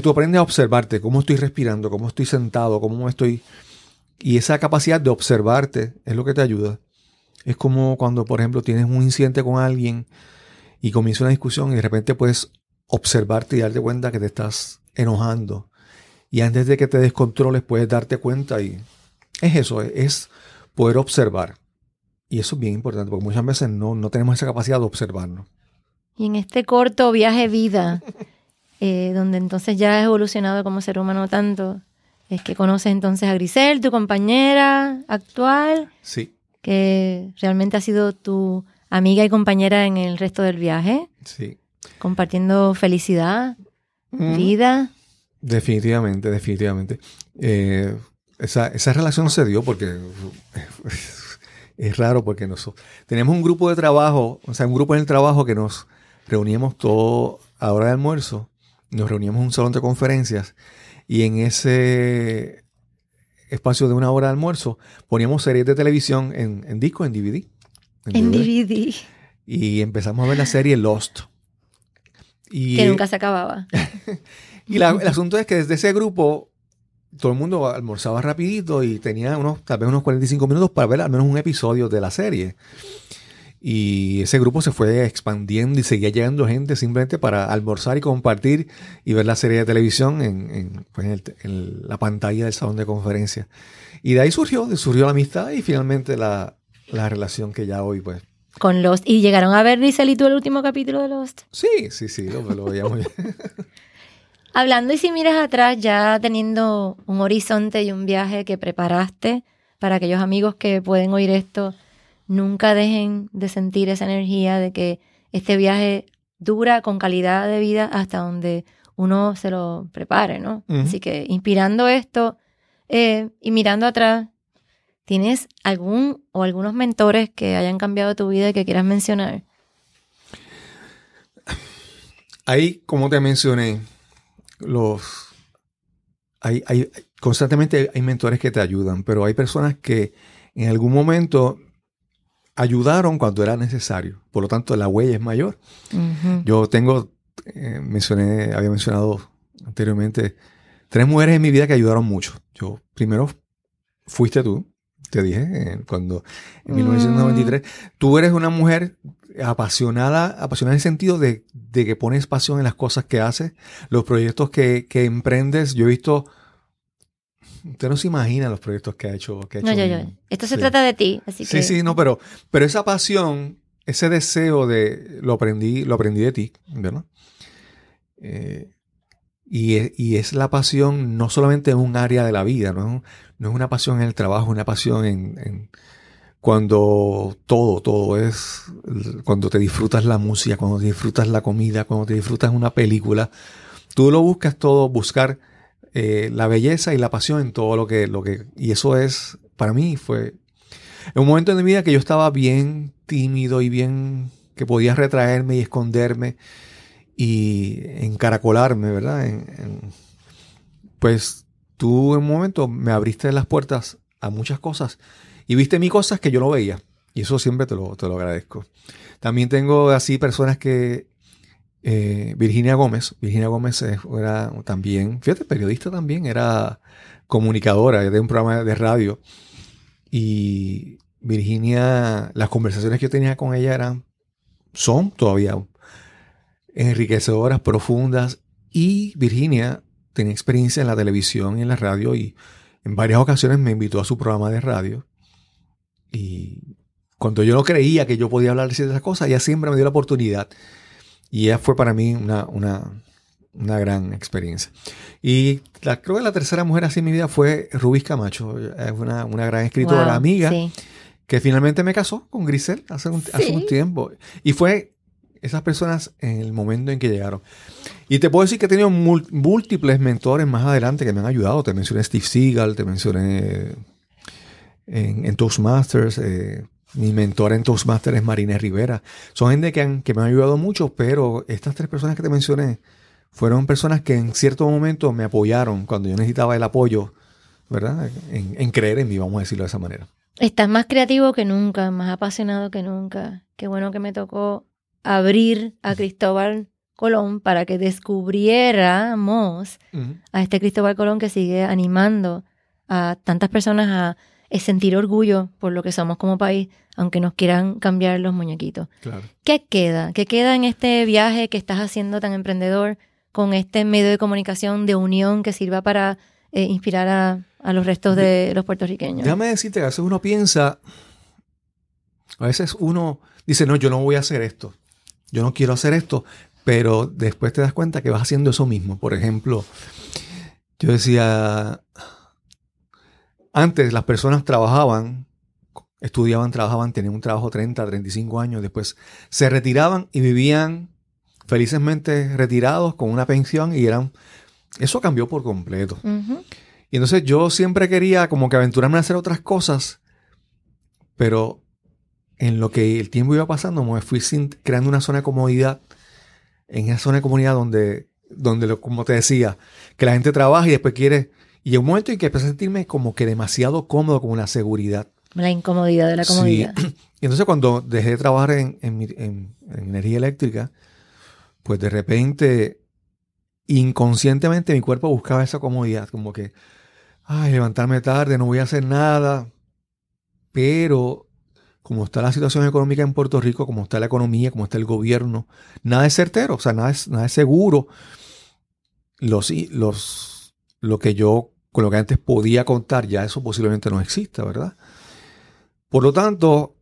tú aprendes a observarte, cómo estoy respirando, cómo estoy sentado, cómo estoy... Y esa capacidad de observarte es lo que te ayuda. Es como cuando, por ejemplo, tienes un incidente con alguien y comienza una discusión y de repente puedes observarte y darte cuenta que te estás enojando. Y antes de que te descontroles puedes darte cuenta y es eso, es poder observar. Y eso es bien importante porque muchas veces no, no tenemos esa capacidad de observarnos. Y en este corto viaje vida, eh, donde entonces ya has evolucionado como ser humano tanto, es que conoces entonces a Grisel, tu compañera actual. Sí. Que realmente ha sido tu amiga y compañera en el resto del viaje. Sí. Compartiendo felicidad, vida. Definitivamente, definitivamente. Eh, esa, esa, relación se dio porque es raro porque nosotros tenemos un grupo de trabajo, o sea, un grupo en el trabajo que nos reuníamos todo a hora de almuerzo, nos reuníamos en un salón de conferencias y en ese espacio de una hora de almuerzo poníamos series de televisión en, disco, en DVD. En, DVD. Y empezamos a ver la serie Lost. Y, que nunca se acababa. y el asunto es que desde ese grupo todo el mundo almorzaba rapidito y tenía unos, tal vez unos 45 minutos para ver al menos un episodio de la serie. Y ese grupo se fue expandiendo y seguía llegando gente simplemente para almorzar y compartir y ver la serie de televisión en, pues, la pantalla del salón de conferencia. Y de ahí surgió, surgió la amistad y finalmente la, relación que ya hoy pues con Lost. ¿Y llegaron a ver Rizal y tú el último capítulo de Lost? Sí, sí, sí, lo, lo veíamos bien. Hablando y si miras atrás, ya teniendo un horizonte y un viaje que preparaste para aquellos amigos que pueden oír esto, nunca dejen de sentir esa energía de que este viaje dura con calidad de vida hasta donde uno se lo prepare, ¿no? Así que inspirando esto eh, y mirando atrás, ¿tienes algún o algunos mentores que hayan cambiado tu vida y que quieras mencionar? Ahí, como te mencioné, los hay, hay, constantemente hay mentores que te ayudan, pero hay personas que en algún momento ayudaron cuando era necesario. Por lo tanto, la huella es mayor. Yo tengo, eh, mencioné, había mencionado anteriormente, tres mujeres en mi vida que ayudaron mucho. Yo, primero, fuiste tú, te dije, cuando en 1993, mm. tú eres una mujer apasionada, apasionada en el sentido de, que pones pasión en las cosas que haces, los proyectos que, emprendes. Yo he visto, usted no se imagina los proyectos que ha hecho. Que no, yo, yo. Esto se trata de ti, así Sí, sí, no, pero, pero esa pasión, ese deseo de, lo aprendí, lo aprendí de ti, ¿verdad? Eh, y, es, la pasión no solamente en un área de la vida, no, no es una pasión en el trabajo, es una pasión en cuando todo, todo es, cuando te disfrutas la música, cuando te disfrutas la comida, cuando te disfrutas una película, tú lo buscas todo, buscar eh, la belleza y la pasión en todo lo que, lo que, y eso es, para mí fue, en un momento de mi vida que yo estaba bien tímido y bien, que podía retraerme y esconderme y encaracolarme, ¿verdad? pues tú en un momento me abriste las puertas a muchas cosas y viste mi cosas que yo no veía. Y eso siempre te lo, te lo agradezco. También tengo así personas que... Eh, Virginia Gómez. Virginia Gómez era también, fíjate, periodista también, era comunicadora de un programa de radio. Y Virginia, las conversaciones que yo tenía con ella eran, son todavía enriquecedoras, profundas. Y Virginia tenía experiencia en la televisión y en la radio y en varias ocasiones me invitó a su programa de radio. Y cuando yo no creía que yo podía hablar de ciertas cosas, ella siempre me dio la oportunidad. Y ella fue para mí una, una, una gran experiencia. Y la, creo que la tercera mujer así en mi vida fue Rubis Camacho. Es una, una gran escritora, amiga, que finalmente me casó con Grisel hace un, hace un tiempo. Y fue esas personas en el momento en que llegaron. Y te puedo decir que he tenido múltiples mentores más adelante que me han ayudado. Te mencioné Steve Seagal, te mencioné en, Toastmasters. Eh, mi mentora en Toastmasters es Marina Rivera. Son gente que, que me han ayudado mucho, pero estas tres personas que te mencioné fueron personas que en cierto momento me apoyaron cuando yo necesitaba el apoyo, ¿verdad? En, creer en mí, vamos a decirlo de esa manera. Estás más creativo que nunca, más apasionado que nunca. Qué bueno que me tocó abrir a Cristóbal Colón para que descubriéramos a este Cristóbal Colón que sigue animando a tantas personas a sentir orgullo por lo que somos como país, aunque nos quieran cambiar los muñequitos. Claro. ¿Qué queda? ¿Qué queda en este viaje que estás haciendo tan emprendedor con este medio de comunicación de unión que sirva para eh, inspirar a, a los restos de los puertorriqueños? Déjame decirte que a veces uno piensa, a veces uno dice, no, yo no voy a hacer esto, yo no quiero hacer esto, pero después te das cuenta que vas haciendo eso mismo. Por ejemplo, yo decía, antes las personas trabajaban, estudiaban, trabajaban, tenían un trabajo 30, 35 años, después se retiraban y vivían felizmente retirados con una pensión y eran... Eso cambió por completo. Y entonces yo siempre quería como que aventurarme a hacer otras cosas, pero en lo que el tiempo iba pasando me fui sin- creando una zona de comodidad, en esa zona de comodidad donde, donde lo- como te decía, que la gente trabaja y después quiere... Y hay un momento en que empecé a sentirme como que demasiado cómodo con la seguridad. La incomodidad de la Sí. comodidad. Y entonces cuando dejé de trabajar en, en en- en energía eléctrica, pues de repente, inconscientemente mi cuerpo buscaba esa comodidad, como que, ay, levantarme tarde, no voy a hacer nada. Pero como está la situación económica en Puerto Rico, como está la economía, como está el gobierno, nada es certero, o sea, nada es, nada es seguro. Los, los, lo que yo, con lo que antes podía contar, ya eso posiblemente no exista, ¿verdad? Por lo tanto,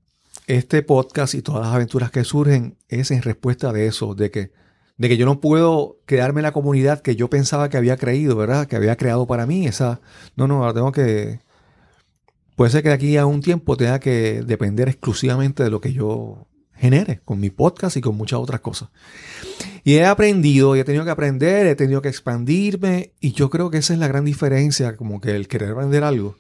este podcast y todas las aventuras que surgen es en respuesta de eso, de que, de que yo no puedo quedarme en la comunidad que yo pensaba que había creído, ¿verdad? Que había creado para mí. Esa, no, no, ahora tengo que... Puede ser que de aquí a un tiempo tenga que depender exclusivamente de lo que yo genere con mi podcast y con muchas otras cosas. Y he aprendido, y he tenido que aprender, he tenido que expandirme, y yo creo que esa es la gran diferencia, como que el querer aprender algo.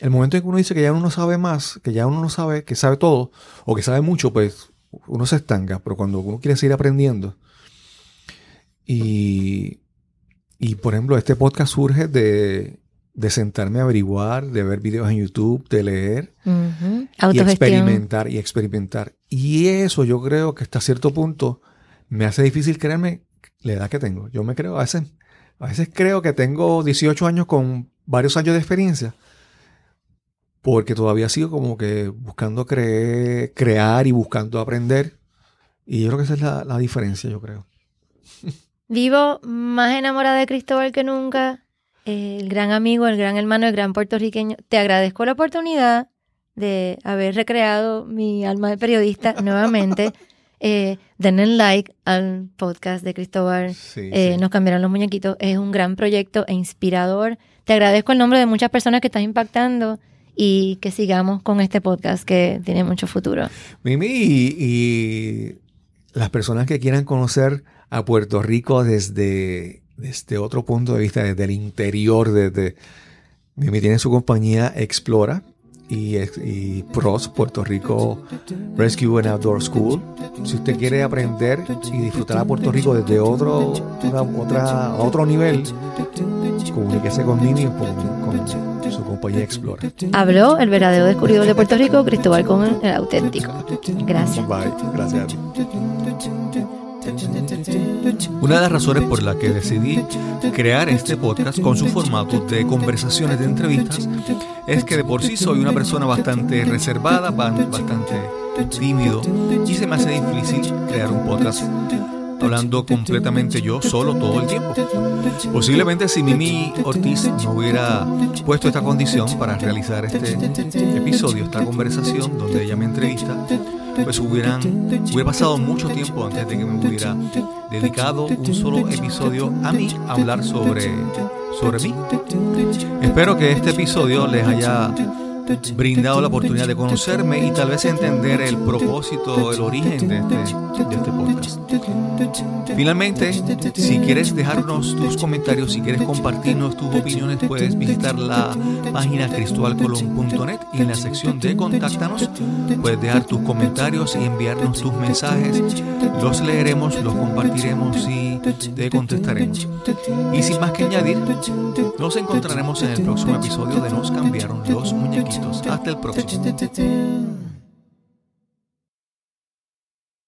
El momento en que uno dice que ya uno no sabe más, que ya uno no sabe, que sabe todo, o que sabe mucho, pues uno se estanca. Pero cuando uno quiere seguir aprendiendo, y, y por ejemplo, este podcast surge de, de sentarme a averiguar, de ver videos en YouTube, de leer, Ujú. y experimentar y experimentar. Y eso yo creo que hasta cierto punto me hace difícil creerme la edad que tengo. Yo me creo, a veces, a veces creo que tengo 18 años con varios años de experiencia. Porque todavía sigo como que buscando creer, crear y buscando aprender. Y yo creo que esa es la, la diferencia, yo creo. Vivo más enamorada de Cristóbal que nunca. El gran amigo, el gran hermano, el gran puertorriqueño. Te agradezco la oportunidad de haber recreado mi alma de periodista nuevamente. Eh, denle like al podcast de Cristóbal. Sí, Eh, sí. Nos cambiaron los muñequitos. Es un gran proyecto e inspirador. Te agradezco el nombre de muchas personas que estás impactando y que sigamos con este podcast que tiene mucho futuro. Mimi, y, y las personas que quieran conocer a Puerto Rico desde, desde otro punto de vista, desde el interior, desde... Mimi tiene su compañía Explora y, y PROS, Puerto Rico Rescue and Outdoor School. Si usted quiere aprender y disfrutar a Puerto Rico desde otro, una- otra, otro nivel, comuníquese con Mimi con, con su compañía Explora. Habló el verdadero descubridor de Puerto Rico, Cristóbal con el auténtico. Gracias. Bye. Gracias a ti. Una de las razones por la que decidí crear este podcast con su formato de conversaciones de entrevistas es que de por sí soy una persona bastante reservada, ba- bastante tímido y se me hace difícil crear un podcast hablando completamente yo solo todo el tiempo. Posiblemente si Mimi Ortiz no hubiera puesto esta condición para realizar este episodio, esta conversación donde ella me entrevista, pues hubieran, hubiera pasado mucho tiempo antes de que me hubiera dedicado un solo episodio a mí a hablar sobre, sobre mí. Espero que este episodio les haya brindado la oportunidad de conocerme y tal vez entender el propósito, el origen de este, de este podcast. Finalmente, si quieres dejarnos tus comentarios, si quieres compartirnos tus opiniones, puedes visitar la página cristobalcolón.net y en la sección de Contáctanos puedes dejar tus comentarios y enviarnos tus mensajes. Los leeremos, los compartiremos y te contestaremos. Y sin más que añadir, nos encontraremos en el próximo episodio de Nos cambiaron los muñequitos. Hasta el próximo.